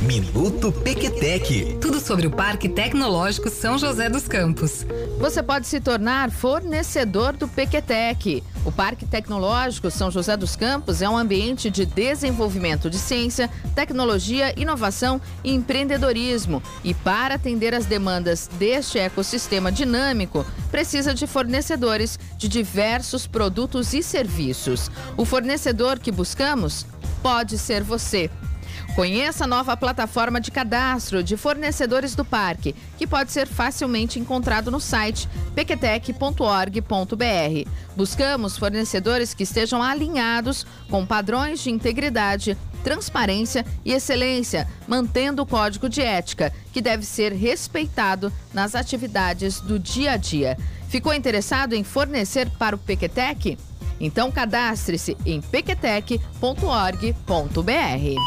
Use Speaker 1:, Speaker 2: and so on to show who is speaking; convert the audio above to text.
Speaker 1: Minuto Pequetec.
Speaker 2: Tudo sobre o Parque Tecnológico São José dos Campos.
Speaker 3: Você pode se tornar fornecedor do Pequetec. O Parque Tecnológico São José dos Campos é um ambiente de desenvolvimento de ciência, tecnologia, inovação e empreendedorismo. E para atender as demandas deste ecossistema dinâmico, precisa de fornecedores de diversos produtos e serviços. O fornecedor que buscamos pode ser você. Conheça a nova plataforma de cadastro de fornecedores do parque, que pode ser facilmente encontrado no site pequetec.org.br. Buscamos fornecedores que estejam alinhados com padrões de integridade, transparência e excelência, mantendo o código de ética, que deve ser respeitado nas atividades do dia a dia. Ficou interessado em fornecer para o Pequetec? Então cadastre-se em pequetec.org.br.